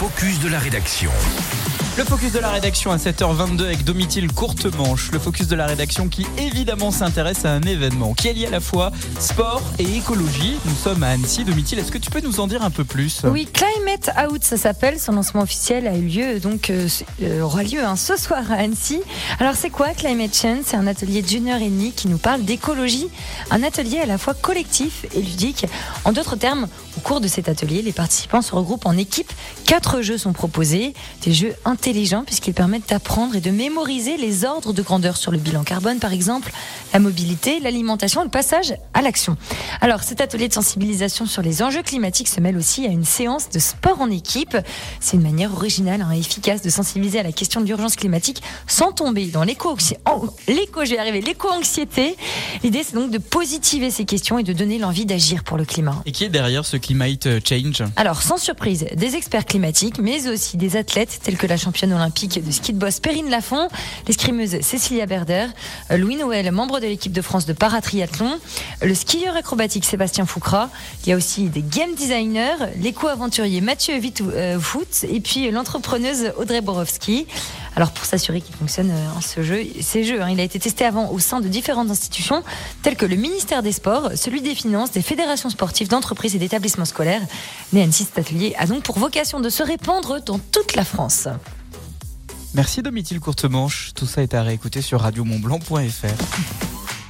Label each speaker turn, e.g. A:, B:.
A: focus de la rédaction.
B: Le focus de la rédaction à 7h22 avec Domitil Courtemanche. Le focus de la rédaction qui évidemment s'intéresse à un événement qui allie à la fois sport et écologie. Nous sommes à Annecy. Domitil, est-ce que tu peux nous en dire un peu plus?
C: Oui, Climate Out, ça s'appelle. Son lancement officiel a eu lieu, donc euh, euh, aura lieu hein, ce soir à Annecy. Alors c'est quoi Climate Change? C'est un atelier d'une heure et demie qui nous parle d'écologie. Un atelier à la fois collectif et ludique. En d'autres termes, au cours de cet atelier, les participants se regroupent en équipe. Quatre jeux sont proposés, des jeux intelligents puisqu'ils permettent d'apprendre et de mémoriser les ordres de grandeur sur le bilan carbone, par exemple, la mobilité, l'alimentation, le passage à l'action. Alors, cet atelier de sensibilisation sur les enjeux climatiques se mêle aussi à une séance de sport en équipe. C'est une manière originale et efficace de sensibiliser à la question de l'urgence climatique sans tomber dans l'éco, l'éco, je vais arriver, l'éco-anxiété. L'idée, c'est donc de positiver ces questions et de donner l'envie d'agir pour le climat.
B: Et qui est derrière ce Climate Change
C: Alors, sans surprise, des experts climatiques, mais aussi des athlètes tels que la championne olympique de ski de boss Perrine Lafont, l'escrimeuse Cécilia Berder, Louis Noël, membre de l'équipe de France de paratriathlon, le skieur acrobatique Sébastien Foucra. Il y a aussi des game designers, l'éco-aventurier Mathieu Wittfoot et puis l'entrepreneuse Audrey Borowski. Alors pour s'assurer qu'il fonctionne euh, ce jeu, ces jeux, hein, il a été testé avant au sein de différentes institutions telles que le ministère des Sports, celui des Finances, des fédérations sportives, d'entreprises et d'établissements scolaires. Mais Annecy, cet atelier a donc pour vocation de se répandre dans toute la France.
B: Merci Domitil Courtemanche. Tout ça est à réécouter sur radiomontblanc.fr.